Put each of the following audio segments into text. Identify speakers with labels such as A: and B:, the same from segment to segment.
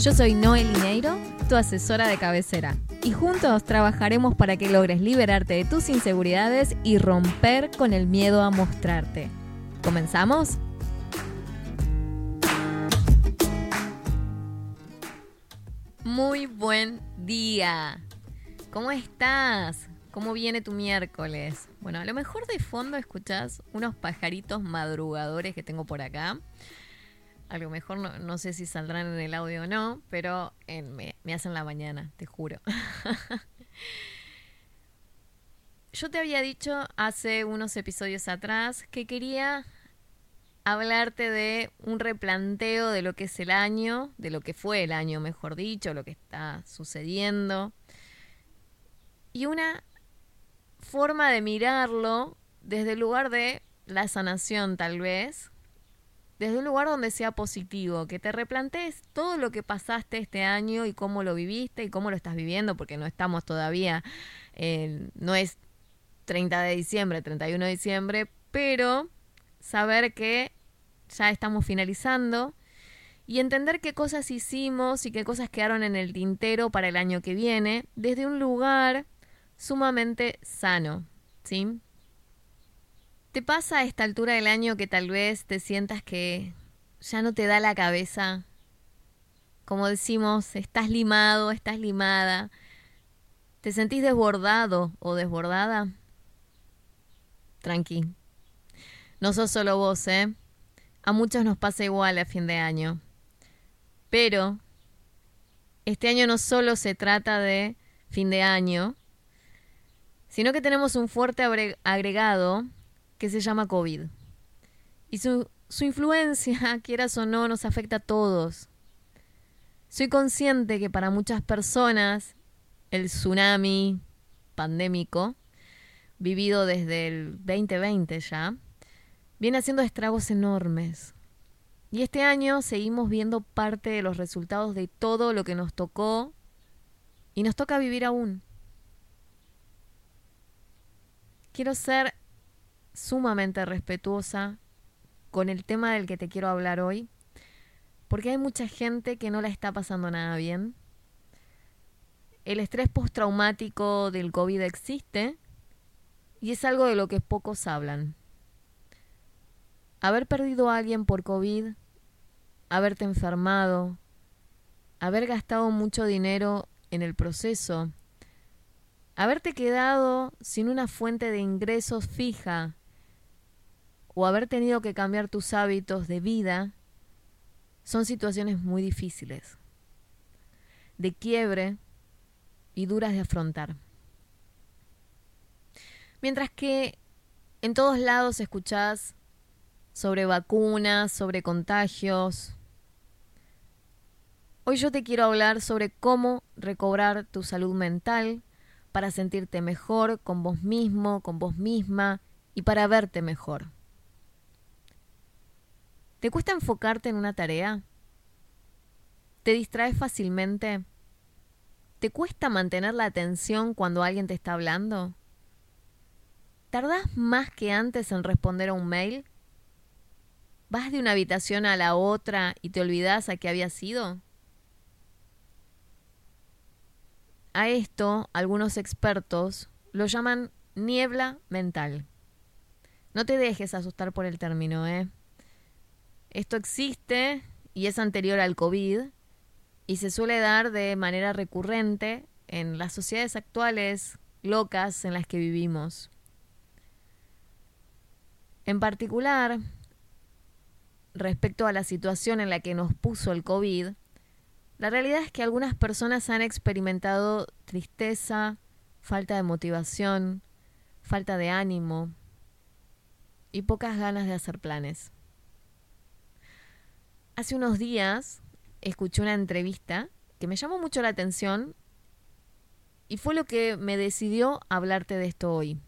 A: Yo soy Noel Lineiro, tu asesora de cabecera, y juntos trabajaremos para que logres liberarte de tus inseguridades y romper con el miedo a mostrarte. ¿Comenzamos? Muy buen día. ¿Cómo estás? ¿Cómo viene tu miércoles? Bueno, a lo mejor de fondo escuchás unos pajaritos madrugadores que tengo por acá. A lo mejor no, sé si saldrán en el audio o no, pero me, me hacen la mañana, te juro. Yo te había dicho hace unos episodios atrás que quería hablarte de un replanteo de lo que es el año, de lo que fue el año, mejor dicho, lo que está sucediendo. Y una forma de mirarlo desde el lugar de la sanación tal vez, desde un lugar donde sea positivo, que te replantees todo lo que pasaste este año y cómo lo viviste y cómo lo estás viviendo, porque no estamos todavía, no es 30 de diciembre, 31 de diciembre, pero saber que ya estamos finalizando y entender qué cosas hicimos y qué cosas quedaron en el tintero para el año que viene, desde un lugar sumamente sano, ¿sí? ¿Te pasa a esta altura del año que tal vez te sientas que ya no te da la cabeza? Como decimos, estás limado, estás limada. ¿Te sentís desbordado o desbordada? Tranqui. No sos solo vos, ¿eh? A muchos nos pasa igual a fin de año. Pero este año no solo se trata de fin de año, sino que tenemos un fuerte agregado que se llama COVID. Y su, su influencia, quieras o no, nos afecta a todos. Soy consciente que para muchas personas el tsunami pandémico, vivido desde el 2020 ya, viene haciendo estragos enormes. Y este año seguimos viendo parte de los resultados de todo lo que nos tocó y nos toca vivir aún. Quiero ser sumamente respetuosa con el tema del que te quiero hablar hoy, porque hay mucha gente que no la está pasando nada bien. El estrés postraumático del COVID existe y es algo de lo que pocos hablan. Haber perdido a alguien por COVID, haberte enfermado, haber gastado mucho dinero en el proceso, haberte quedado sin una fuente de ingresos fija o haber tenido que cambiar tus hábitos de vida son situaciones muy difíciles, de quiebre y duras de afrontar. Mientras que en todos lados escuchás sobre vacunas, sobre contagios, hoy yo te quiero hablar sobre cómo recobrar tu salud mental para sentirte mejor con vos mismo, con vos misma y para verte mejor. ¿Te cuesta enfocarte en una tarea? ¿Te distraes fácilmente? ¿Te cuesta mantener la atención cuando alguien te está hablando? ¿Tardás más que antes en responder a un mail? ¿Vas de una habitación a la otra y te olvidas a qué había sido? A esto algunos expertos lo llaman niebla mental. No te dejes asustar por el término, ¿eh? Esto existe y es anterior al COVID y se suele dar de manera recurrente en las sociedades actuales locas en las que vivimos. En particular, respecto a la situación en la que nos puso el COVID, la realidad es que algunas personas han experimentado tristeza, falta de motivación, falta de ánimo y pocas ganas de hacer planes. Hace unos días escuché una entrevista que me llamó mucho la atención y fue lo que me decidió hablarte de esto hoy.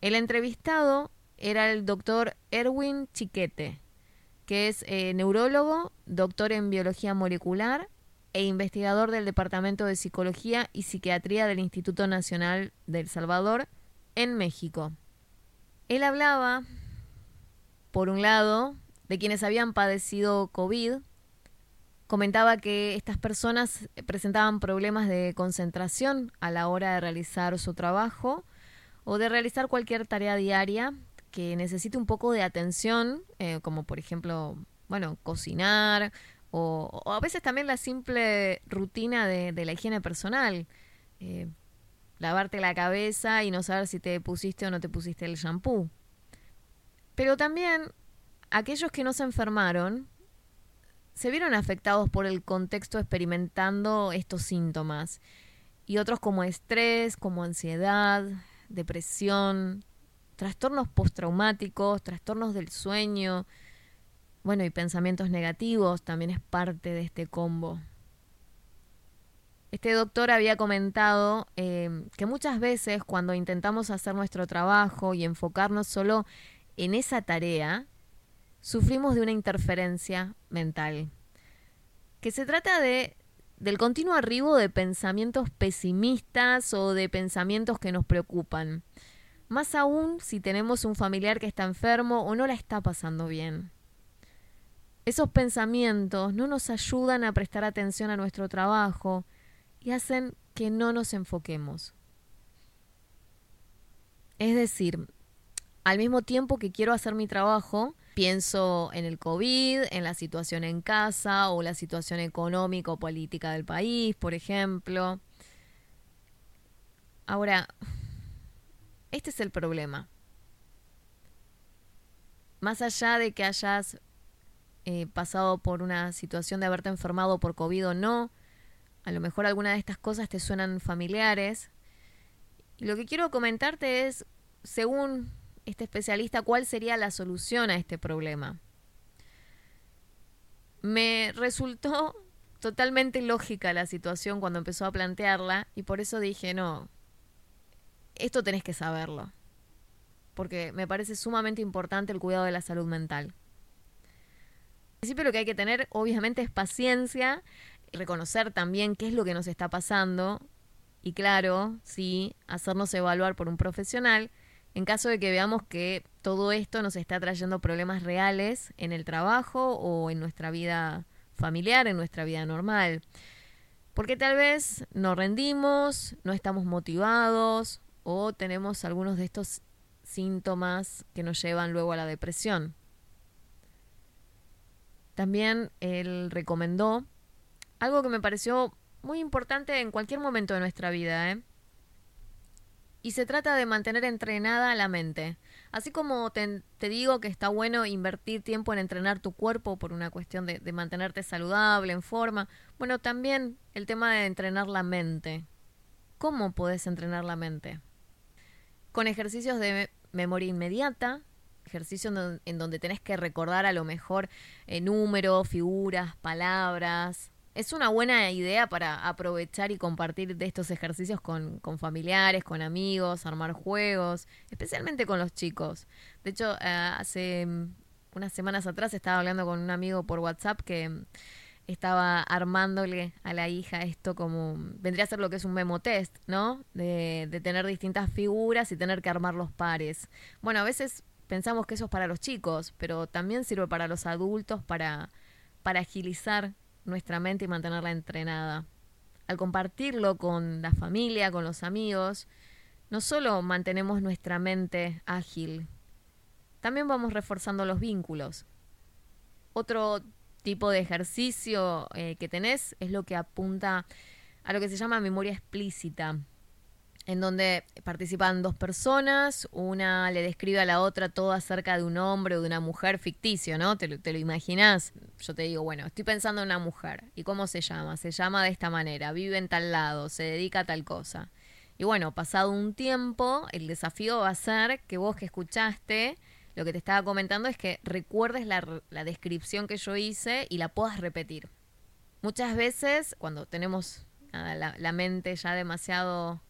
A: El entrevistado era el doctor Erwin Chiquete, que es eh, neurólogo, doctor en biología molecular e investigador del Departamento de Psicología y Psiquiatría del Instituto Nacional de El Salvador en México. Él hablaba, por un lado, de quienes habían padecido COVID, comentaba que estas personas presentaban problemas de concentración a la hora de realizar su trabajo o de realizar cualquier tarea diaria que necesite un poco de atención, eh, como por ejemplo, bueno, cocinar o, a veces también la simple rutina de, la higiene personal. Eh, lavarte la cabeza y no saber si te pusiste o no te pusiste el shampoo. Pero también aquellos que no se enfermaron se vieron afectados por el contexto experimentando estos síntomas y otros como estrés, como ansiedad, depresión, trastornos postraumáticos, trastornos del sueño, bueno, y pensamientos negativos también es parte de este combo. Este doctor había comentado eh, que muchas veces cuando intentamos hacer nuestro trabajo y enfocarnos solo en esa tarea, sufrimos de una interferencia mental, que se trata de del continuo arribo de pensamientos pesimistas o de pensamientos que nos preocupan. Más aún si tenemos un familiar que está enfermo o no la está pasando bien. Esos pensamientos no nos ayudan a prestar atención a nuestro trabajo y hacen que no nos enfoquemos. Es decir, al mismo tiempo que quiero hacer mi trabajo, pienso en el COVID, en la situación en casa o la situación económica o política del país, por ejemplo. Ahora, este es el problema. Más allá de que hayas eh, pasado por una situación de haberte enfermado por COVID o no, a lo mejor alguna de estas cosas te suenan familiares. Lo que quiero comentarte es, según este especialista, cuál sería la solución a este problema. Me resultó totalmente lógica la situación cuando empezó a plantearla y por eso dije, no, esto tenés que saberlo, porque me parece sumamente importante el cuidado de la salud mental. Al principio lo que hay que tener obviamente es paciencia reconocer también qué es lo que nos está pasando y claro, sí, hacernos evaluar por un profesional en caso de que veamos que todo esto nos está trayendo problemas reales en el trabajo o en nuestra vida familiar, en nuestra vida normal. Porque tal vez nos rendimos, no estamos motivados o tenemos algunos de estos síntomas que nos llevan luego a la depresión. También él recomendó algo que me pareció muy importante en cualquier momento de nuestra vida, ¿eh? Y se trata de mantener entrenada la mente. Así como te, digo que está bueno invertir tiempo en entrenar tu cuerpo por una cuestión de, mantenerte saludable, en forma, bueno, también el tema de entrenar la mente. ¿Cómo puedes entrenar la mente? Con ejercicios de memoria inmediata, ejercicios en donde tenés que recordar a lo mejor eh, números, figuras, palabras, es una buena idea para aprovechar y compartir de estos ejercicios con, familiares, con amigos, armar juegos, especialmente con los chicos. De hecho, eh, hace mm, unas semanas atrás estaba hablando con un amigo por WhatsApp que mm, estaba armándole a la hija esto como vendría a ser lo que es un memo test, ¿no? De, de tener distintas figuras y tener que armar los pares. Bueno, a veces pensamos que eso es para los chicos, pero también sirve para los adultos para, para agilizar nuestra mente y mantenerla entrenada. Al compartirlo con la familia, con los amigos, no solo mantenemos nuestra mente ágil, también vamos reforzando los vínculos. Otro tipo de ejercicio eh, que tenés es lo que apunta a lo que se llama memoria explícita en donde participan dos personas, una le describe a la otra todo acerca de un hombre o de una mujer ficticio, ¿no? ¿Te lo, te lo imaginas? Yo te digo, bueno, estoy pensando en una mujer. ¿Y cómo se llama? Se llama de esta manera, vive en tal lado, se dedica a tal cosa. Y bueno, pasado un tiempo, el desafío va a ser que vos que escuchaste, lo que te estaba comentando es que recuerdes la, la descripción que yo hice y la puedas repetir. Muchas veces, cuando tenemos la, la mente ya demasiado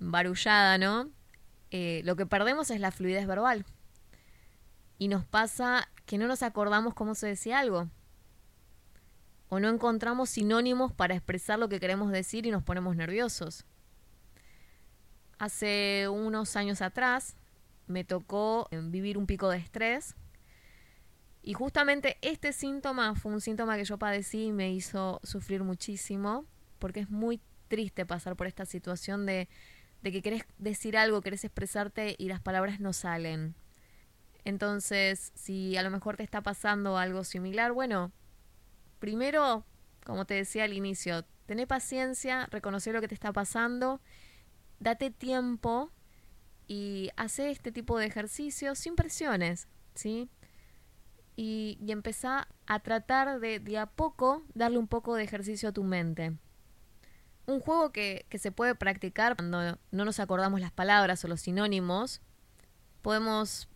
A: barullada, ¿no? eh, lo que perdemos es la fluidez verbal. Y nos pasa que no nos acordamos cómo se decía algo. O no encontramos sinónimos para expresar lo que queremos decir y nos ponemos nerviosos. Hace unos años atrás me tocó eh, vivir un pico de estrés y justamente este síntoma fue un síntoma que yo padecí y me hizo sufrir muchísimo, porque es muy triste pasar por esta situación de, de que querés decir algo, querés expresarte y las palabras no salen. Entonces, si a lo mejor te está pasando algo similar, bueno, primero, como te decía al inicio, tené paciencia, reconocer lo que te está pasando, date tiempo y hace este tipo de ejercicios sin presiones, ¿sí? y, y empezá a tratar de, de a poco darle un poco de ejercicio a tu mente. Un juego que, que se puede practicar cuando no nos acordamos las palabras o los sinónimos. Podemos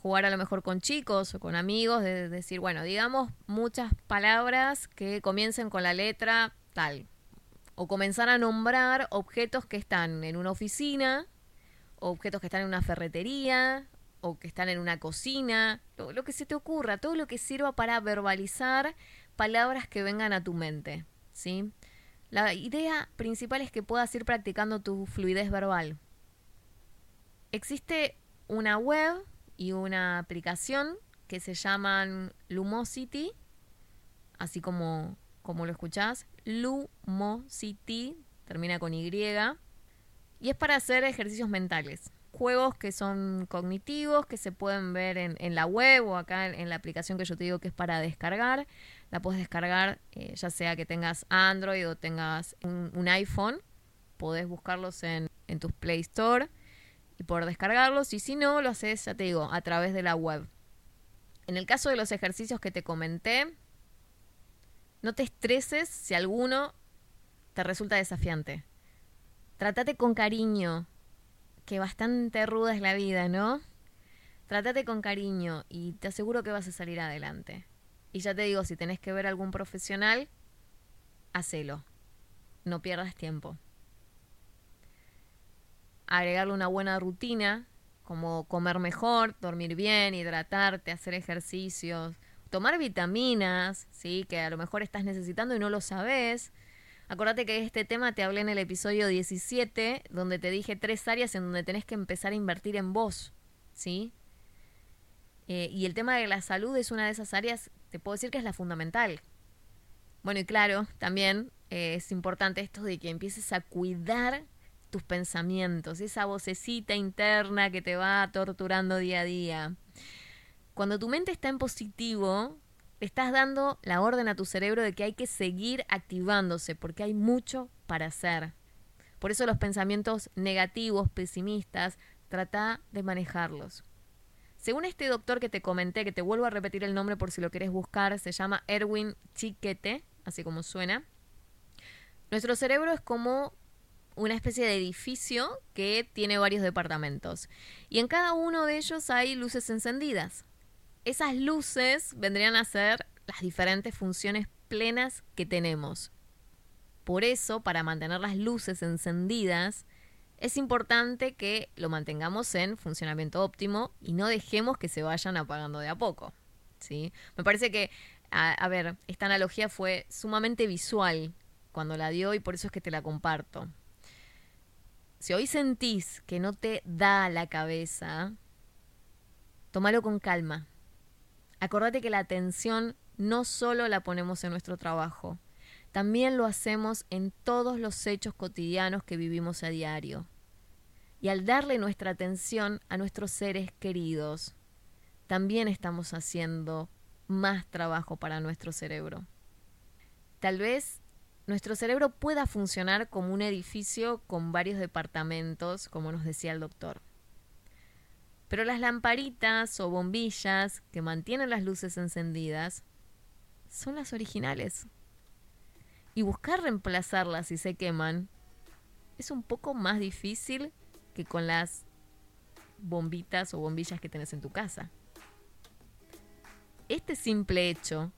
A: jugar a lo mejor con chicos o con amigos, de decir, bueno, digamos muchas palabras que comiencen con la letra tal. O comenzar a nombrar objetos que están en una oficina, objetos que están en una ferretería, o que están en una cocina, lo, que se te ocurra, todo lo que sirva para verbalizar palabras que vengan a tu mente, ¿sí? La idea principal es que puedas ir practicando tu fluidez verbal. Existe una web y una aplicación que se llaman Lumosity, así como, como lo escuchás, Lumosity, termina con Y, y es para hacer ejercicios mentales juegos que son cognitivos, que se pueden ver en, la web o acá en, la aplicación que yo te digo que es para descargar. La puedes descargar eh, ya sea que tengas Android o tengas un, iPhone. Podés buscarlos en, en tus Play Store y poder descargarlos. Y si no, lo haces, ya te digo, a través de la web. En el caso de los ejercicios que te comenté, no te estreses si alguno te resulta desafiante. Trátate con cariño, que bastante ruda es la vida, ¿no? Trátate con cariño y te aseguro que vas a salir adelante. Y ya te digo, si tenés que ver a algún profesional, hacelo. No pierdas tiempo. Agregarle una buena rutina, como comer mejor, dormir bien, hidratarte, hacer ejercicios, tomar vitaminas, ¿sí? Que a lo mejor estás necesitando y no lo sabes. Acordate que este tema te hablé en el episodio 17, donde te dije tres áreas en donde tenés que empezar a invertir en vos, ¿sí? Eh, y el tema de la salud es una de esas áreas, te puedo decir que es la fundamental. Bueno, y claro, también eh, es importante esto de que empieces a cuidar tus pensamientos, esa vocecita interna que te va torturando día a día. Cuando tu mente está en positivo, estás dando la orden a tu cerebro de que hay que seguir activándose porque hay mucho para hacer. Por eso los pensamientos negativos, pesimistas, trata de manejarlos. Según este doctor que te comenté, que te vuelvo a repetir el nombre por si lo querés buscar, se llama Erwin Chiquete, así como suena. Nuestro cerebro es como una especie de edificio que tiene varios departamentos y en cada uno de ellos hay luces encendidas esas luces vendrían a ser las diferentes funciones plenas que tenemos. Por eso, para mantener las luces encendidas, es importante que lo mantengamos en funcionamiento óptimo y no dejemos que se vayan apagando de a poco. ¿sí? Me parece que, a, a ver, esta analogía fue sumamente visual cuando la dio y por eso es que te la comparto. Si hoy sentís que no te da la cabeza, tómalo con calma Acordate que la atención no solo la ponemos en nuestro trabajo, también lo hacemos en todos los hechos cotidianos que vivimos a diario. Y al darle nuestra atención a nuestros seres queridos, también estamos haciendo más trabajo para nuestro cerebro. Tal vez nuestro cerebro pueda funcionar como un edificio con varios departamentos, como nos decía el doctor. Pero las lamparitas o bombillas que mantienen las luces encendidas son las originales. Y buscar reemplazarlas si se queman es un poco más difícil que con las bombitas o bombillas que tenés en tu casa. Este simple hecho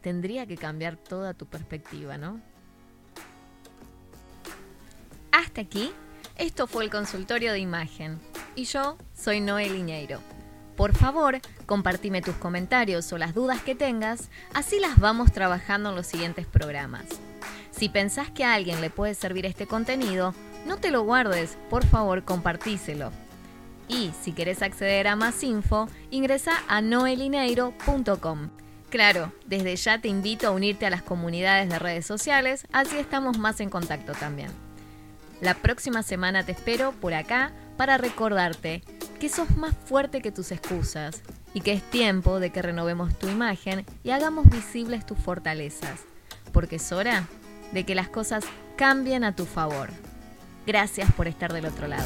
A: tendría que cambiar toda tu perspectiva, ¿no? Hasta aquí Esto fue el consultorio de imagen y yo soy Noel Iñeiro. Por favor, compartime tus comentarios o las dudas que tengas, así las vamos trabajando en los siguientes programas. Si pensás que a alguien le puede servir este contenido, no te lo guardes, por favor compartíselo. Y si querés acceder a más info, ingresa a noelineiro.com. Claro, desde ya te invito a unirte a las comunidades de redes sociales, así estamos más en contacto también. La próxima semana te espero por acá para recordarte que sos más fuerte que tus excusas y que es tiempo de que renovemos tu imagen y hagamos visibles tus fortalezas, porque es hora de que las cosas cambien a tu favor. Gracias por estar del otro lado.